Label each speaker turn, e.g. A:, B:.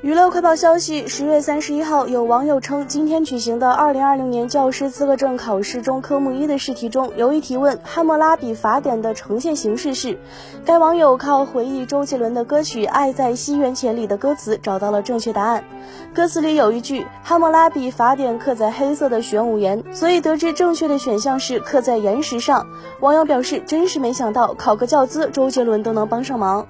A: 娱乐快报消息：十月三十一号，有网友称，今天举行的二零二零年教师资格证考试中，科目一的试题中有一提问：“汉谟拉比法典的呈现形式是？”该网友靠回忆周杰伦的歌曲《爱在西元前》里的歌词找到了正确答案。歌词里有一句：“汉谟拉比法典刻在黑色的玄武岩”，所以得知正确的选项是刻在岩石上。网友表示，真是没想到，考个教资，周杰伦都能帮上忙。